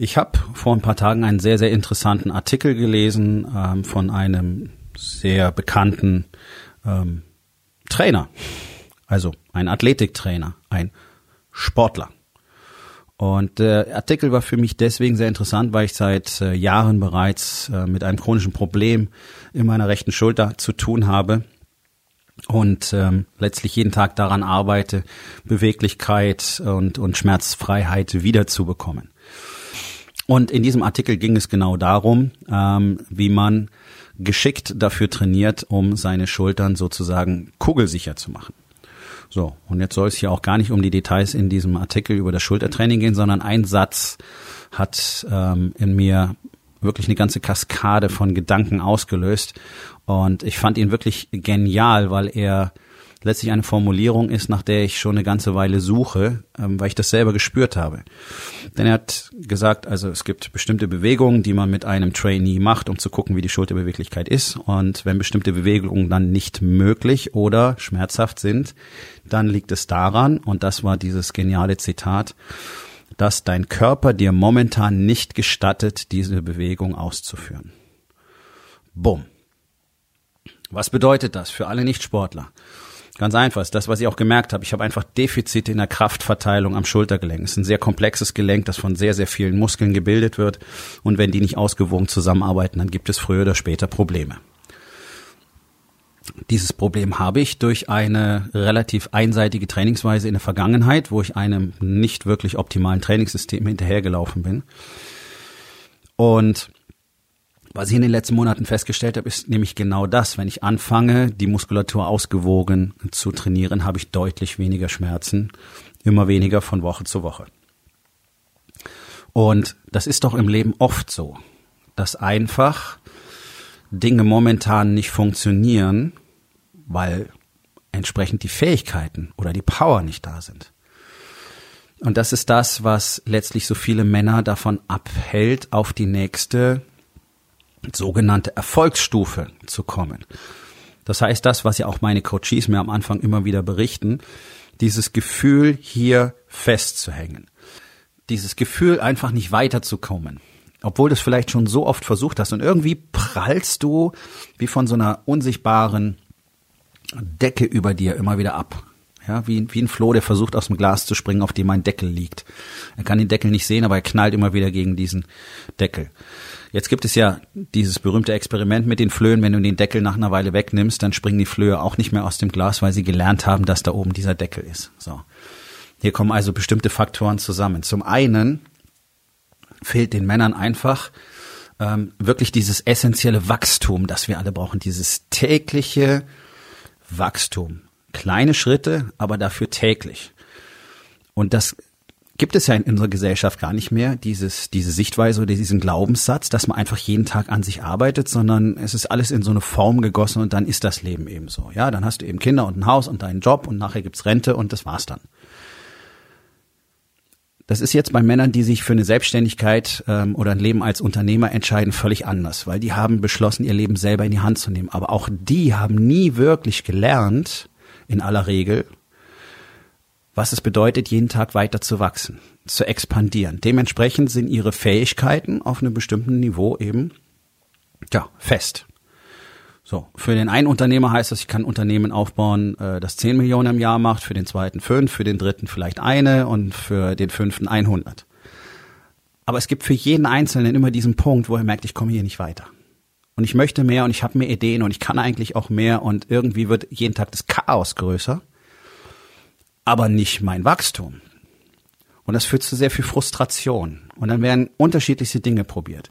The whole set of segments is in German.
Ich habe vor ein paar Tagen einen sehr, sehr interessanten Artikel gelesen ähm, von einem sehr bekannten ähm, Trainer, also ein Athletiktrainer, ein Sportler. Und der Artikel war für mich deswegen sehr interessant, weil ich seit äh, Jahren bereits äh, mit einem chronischen Problem in meiner rechten Schulter zu tun habe und ähm, letztlich jeden Tag daran arbeite, Beweglichkeit und, und Schmerzfreiheit wiederzubekommen. Und in diesem Artikel ging es genau darum, ähm, wie man geschickt dafür trainiert, um seine Schultern sozusagen kugelsicher zu machen. So, und jetzt soll es hier auch gar nicht um die Details in diesem Artikel über das Schultertraining gehen, sondern ein Satz hat ähm, in mir wirklich eine ganze Kaskade von Gedanken ausgelöst. Und ich fand ihn wirklich genial, weil er letztlich eine Formulierung ist, nach der ich schon eine ganze Weile suche, ähm, weil ich das selber gespürt habe. Denn er hat gesagt, also es gibt bestimmte Bewegungen, die man mit einem Trainee macht, um zu gucken, wie die Schulterbeweglichkeit ist. Und wenn bestimmte Bewegungen dann nicht möglich oder schmerzhaft sind, dann liegt es daran, und das war dieses geniale Zitat, dass dein Körper dir momentan nicht gestattet, diese Bewegung auszuführen. Bumm. Was bedeutet das für alle Nichtsportler? Ganz einfach, ist das, was ich auch gemerkt habe. Ich habe einfach Defizite in der Kraftverteilung am Schultergelenk. Es ist ein sehr komplexes Gelenk, das von sehr, sehr vielen Muskeln gebildet wird. Und wenn die nicht ausgewogen zusammenarbeiten, dann gibt es früher oder später Probleme. Dieses Problem habe ich durch eine relativ einseitige Trainingsweise in der Vergangenheit, wo ich einem nicht wirklich optimalen Trainingssystem hinterhergelaufen bin. Und was ich in den letzten Monaten festgestellt habe, ist nämlich genau das. Wenn ich anfange, die Muskulatur ausgewogen zu trainieren, habe ich deutlich weniger Schmerzen, immer weniger von Woche zu Woche. Und das ist doch im Leben oft so, dass einfach Dinge momentan nicht funktionieren, weil entsprechend die Fähigkeiten oder die Power nicht da sind. Und das ist das, was letztlich so viele Männer davon abhält, auf die nächste sogenannte Erfolgsstufe zu kommen. Das heißt, das, was ja auch meine Coaches mir am Anfang immer wieder berichten, dieses Gefühl, hier festzuhängen. Dieses Gefühl, einfach nicht weiterzukommen. Obwohl du es vielleicht schon so oft versucht hast und irgendwie prallst du wie von so einer unsichtbaren Decke über dir immer wieder ab. Ja, wie, wie ein Floh, der versucht aus dem Glas zu springen, auf dem ein Deckel liegt. Er kann den Deckel nicht sehen, aber er knallt immer wieder gegen diesen Deckel. Jetzt gibt es ja dieses berühmte Experiment mit den Flöhen. Wenn du den Deckel nach einer Weile wegnimmst, dann springen die Flöhe auch nicht mehr aus dem Glas, weil sie gelernt haben, dass da oben dieser Deckel ist. So. Hier kommen also bestimmte Faktoren zusammen. Zum einen fehlt den Männern einfach ähm, wirklich dieses essentielle Wachstum, das wir alle brauchen, dieses tägliche Wachstum. Kleine Schritte, aber dafür täglich. Und das gibt es ja in unserer Gesellschaft gar nicht mehr, dieses, diese Sichtweise oder diesen Glaubenssatz, dass man einfach jeden Tag an sich arbeitet, sondern es ist alles in so eine Form gegossen und dann ist das Leben eben so. Ja, dann hast du eben Kinder und ein Haus und deinen Job und nachher gibt's Rente und das war's dann. Das ist jetzt bei Männern, die sich für eine Selbstständigkeit ähm, oder ein Leben als Unternehmer entscheiden, völlig anders, weil die haben beschlossen, ihr Leben selber in die Hand zu nehmen. Aber auch die haben nie wirklich gelernt, in aller Regel, was es bedeutet, jeden Tag weiter zu wachsen, zu expandieren. Dementsprechend sind ihre Fähigkeiten auf einem bestimmten Niveau eben, ja, fest. So, für den einen Unternehmer heißt das, ich kann ein Unternehmen aufbauen, äh, das 10 Millionen im Jahr macht, für den zweiten fünf, für den dritten vielleicht eine und für den fünften 100. Aber es gibt für jeden Einzelnen immer diesen Punkt, wo er merkt, ich komme hier nicht weiter. Und ich möchte mehr und ich habe mehr Ideen und ich kann eigentlich auch mehr und irgendwie wird jeden Tag das Chaos größer aber nicht mein Wachstum. Und das führt zu sehr viel Frustration. Und dann werden unterschiedlichste Dinge probiert.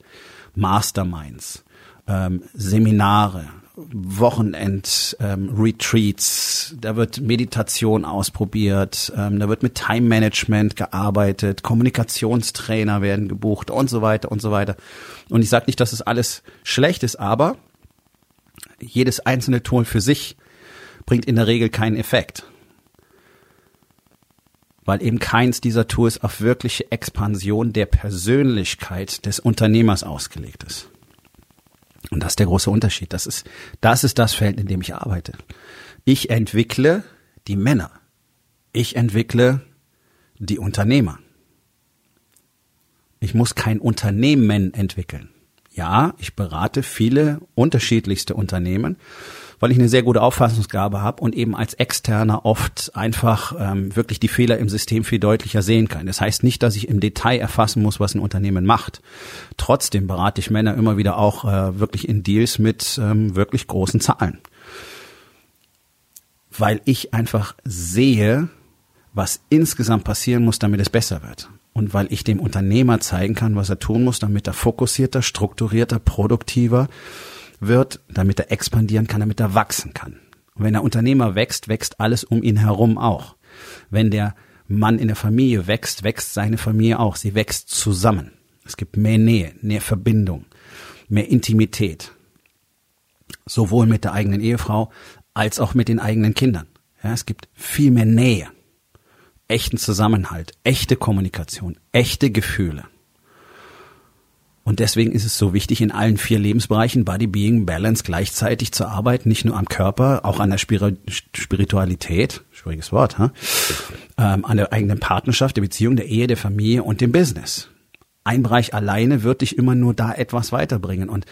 Masterminds, ähm, Seminare, Wochenend-Retreats, ähm, da wird Meditation ausprobiert, ähm, da wird mit Time-Management gearbeitet, Kommunikationstrainer werden gebucht und so weiter und so weiter. Und ich sage nicht, dass es alles schlecht ist, aber jedes einzelne Tool für sich bringt in der Regel keinen Effekt weil eben keins dieser Tools auf wirkliche Expansion der Persönlichkeit des Unternehmers ausgelegt ist. Und das ist der große Unterschied. Das ist, das ist das Feld, in dem ich arbeite. Ich entwickle die Männer. Ich entwickle die Unternehmer. Ich muss kein Unternehmen entwickeln. Ja, ich berate viele unterschiedlichste Unternehmen weil ich eine sehr gute Auffassungsgabe habe und eben als Externer oft einfach ähm, wirklich die Fehler im System viel deutlicher sehen kann. Das heißt nicht, dass ich im Detail erfassen muss, was ein Unternehmen macht. Trotzdem berate ich Männer immer wieder auch äh, wirklich in Deals mit ähm, wirklich großen Zahlen. Weil ich einfach sehe, was insgesamt passieren muss, damit es besser wird. Und weil ich dem Unternehmer zeigen kann, was er tun muss, damit er fokussierter, strukturierter, produktiver wird, damit er expandieren kann, damit er wachsen kann. Und wenn der Unternehmer wächst, wächst alles um ihn herum auch. Wenn der Mann in der Familie wächst, wächst seine Familie auch. Sie wächst zusammen. Es gibt mehr Nähe, mehr Verbindung, mehr Intimität. Sowohl mit der eigenen Ehefrau als auch mit den eigenen Kindern. Ja, es gibt viel mehr Nähe, echten Zusammenhalt, echte Kommunikation, echte Gefühle. Und deswegen ist es so wichtig, in allen vier Lebensbereichen Body, Being, Balance gleichzeitig zu arbeiten, nicht nur am Körper, auch an der Spiritualität, schwieriges Wort, ha? Ähm, an der eigenen Partnerschaft, der Beziehung, der Ehe, der Familie und dem Business. Ein Bereich alleine wird dich immer nur da etwas weiterbringen und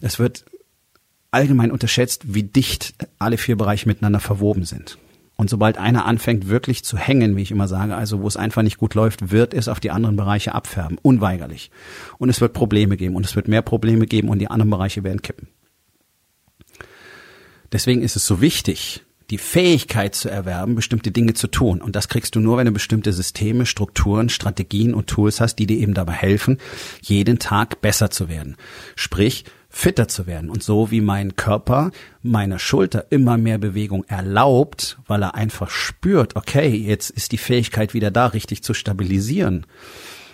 es wird allgemein unterschätzt, wie dicht alle vier Bereiche miteinander verwoben sind. Und sobald einer anfängt wirklich zu hängen, wie ich immer sage, also wo es einfach nicht gut läuft, wird es auf die anderen Bereiche abfärben, unweigerlich. Und es wird Probleme geben und es wird mehr Probleme geben und die anderen Bereiche werden kippen. Deswegen ist es so wichtig, die Fähigkeit zu erwerben, bestimmte Dinge zu tun. Und das kriegst du nur, wenn du bestimmte Systeme, Strukturen, Strategien und Tools hast, die dir eben dabei helfen, jeden Tag besser zu werden. Sprich, fitter zu werden. Und so wie mein Körper meiner Schulter immer mehr Bewegung erlaubt, weil er einfach spürt, okay, jetzt ist die Fähigkeit wieder da, richtig zu stabilisieren.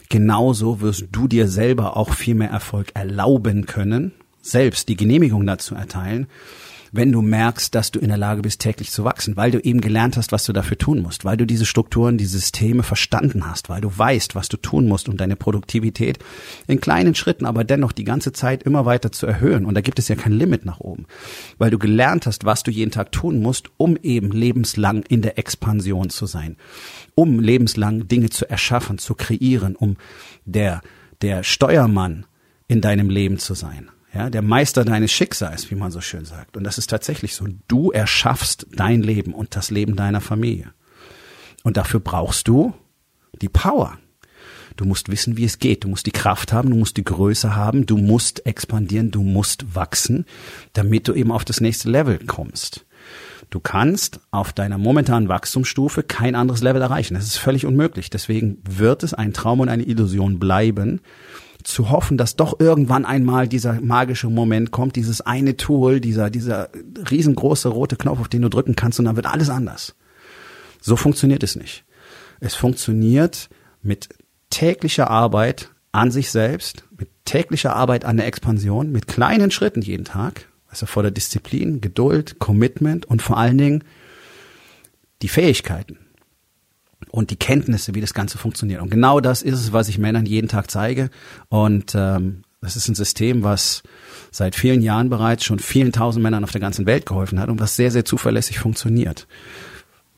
Genauso wirst du dir selber auch viel mehr Erfolg erlauben können, selbst die Genehmigung dazu erteilen, wenn du merkst, dass du in der Lage bist, täglich zu wachsen, weil du eben gelernt hast, was du dafür tun musst, weil du diese Strukturen, die Systeme verstanden hast, weil du weißt, was du tun musst, um deine Produktivität in kleinen Schritten, aber dennoch die ganze Zeit immer weiter zu erhöhen. Und da gibt es ja kein Limit nach oben, weil du gelernt hast, was du jeden Tag tun musst, um eben lebenslang in der Expansion zu sein, um lebenslang Dinge zu erschaffen, zu kreieren, um der, der Steuermann in deinem Leben zu sein ja, der Meister deines Schicksals, wie man so schön sagt. Und das ist tatsächlich so. Du erschaffst dein Leben und das Leben deiner Familie. Und dafür brauchst du die Power. Du musst wissen, wie es geht. Du musst die Kraft haben, du musst die Größe haben, du musst expandieren, du musst wachsen, damit du eben auf das nächste Level kommst. Du kannst auf deiner momentanen Wachstumsstufe kein anderes Level erreichen. Das ist völlig unmöglich. Deswegen wird es ein Traum und eine Illusion bleiben, zu hoffen, dass doch irgendwann einmal dieser magische Moment kommt, dieses eine Tool, dieser, dieser riesengroße rote Knopf, auf den du drücken kannst und dann wird alles anders. So funktioniert es nicht. Es funktioniert mit täglicher Arbeit an sich selbst, mit täglicher Arbeit an der Expansion, mit kleinen Schritten jeden Tag, also vor der Disziplin, Geduld, Commitment und vor allen Dingen die Fähigkeiten und die Kenntnisse, wie das Ganze funktioniert. Und genau das ist es, was ich Männern jeden Tag zeige. Und ähm, das ist ein System, was seit vielen Jahren bereits schon vielen tausend Männern auf der ganzen Welt geholfen hat und was sehr, sehr zuverlässig funktioniert.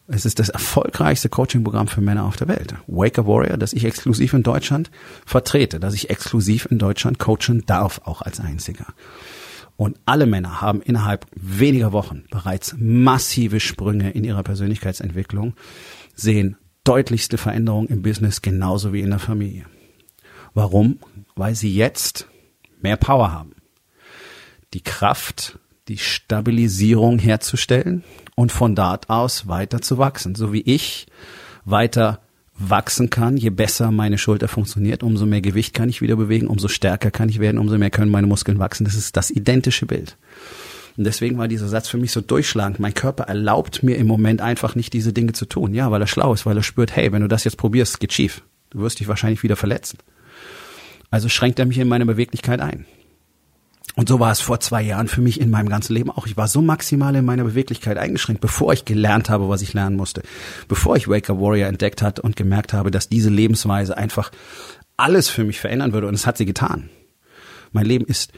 Es ist das erfolgreichste Coaching-Programm für Männer auf der Welt. Wake a Warrior, das ich exklusiv in Deutschland vertrete, das ich exklusiv in Deutschland coachen darf, auch als einziger. Und alle Männer haben innerhalb weniger Wochen bereits massive Sprünge in ihrer Persönlichkeitsentwicklung, sehen deutlichste Veränderung im Business genauso wie in der Familie. Warum? Weil sie jetzt mehr Power haben. Die Kraft, die Stabilisierung herzustellen und von dort aus weiter zu wachsen. So wie ich weiter wachsen kann, je besser meine Schulter funktioniert, umso mehr Gewicht kann ich wieder bewegen, umso stärker kann ich werden, umso mehr können meine Muskeln wachsen. Das ist das identische Bild. Und deswegen war dieser Satz für mich so durchschlagend. Mein Körper erlaubt mir im Moment einfach nicht, diese Dinge zu tun. Ja, weil er schlau ist, weil er spürt, hey, wenn du das jetzt probierst, geht schief. Du wirst dich wahrscheinlich wieder verletzen. Also schränkt er mich in meine Beweglichkeit ein. Und so war es vor zwei Jahren für mich in meinem ganzen Leben auch. Ich war so maximal in meiner Beweglichkeit eingeschränkt, bevor ich gelernt habe, was ich lernen musste. Bevor ich Waker Warrior entdeckt hatte und gemerkt habe, dass diese Lebensweise einfach alles für mich verändern würde. Und es hat sie getan. Mein Leben ist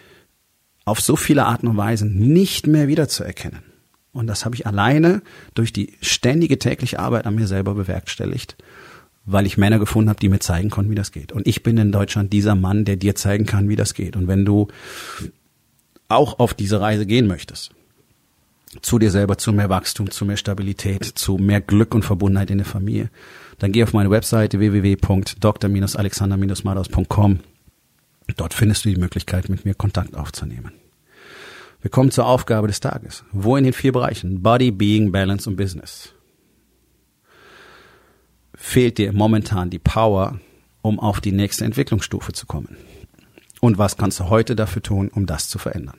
auf so viele Arten und Weisen nicht mehr wiederzuerkennen. Und das habe ich alleine durch die ständige tägliche Arbeit an mir selber bewerkstelligt, weil ich Männer gefunden habe, die mir zeigen konnten, wie das geht. Und ich bin in Deutschland dieser Mann, der dir zeigen kann, wie das geht. Und wenn du auch auf diese Reise gehen möchtest, zu dir selber, zu mehr Wachstum, zu mehr Stabilität, zu mehr Glück und Verbundenheit in der Familie, dann geh auf meine Webseite www.dr-alexander-madaus.com. Dort findest du die Möglichkeit, mit mir Kontakt aufzunehmen. Wir kommen zur Aufgabe des Tages. Wo in den vier Bereichen Body, Being, Balance und Business fehlt dir momentan die Power, um auf die nächste Entwicklungsstufe zu kommen? Und was kannst du heute dafür tun, um das zu verändern?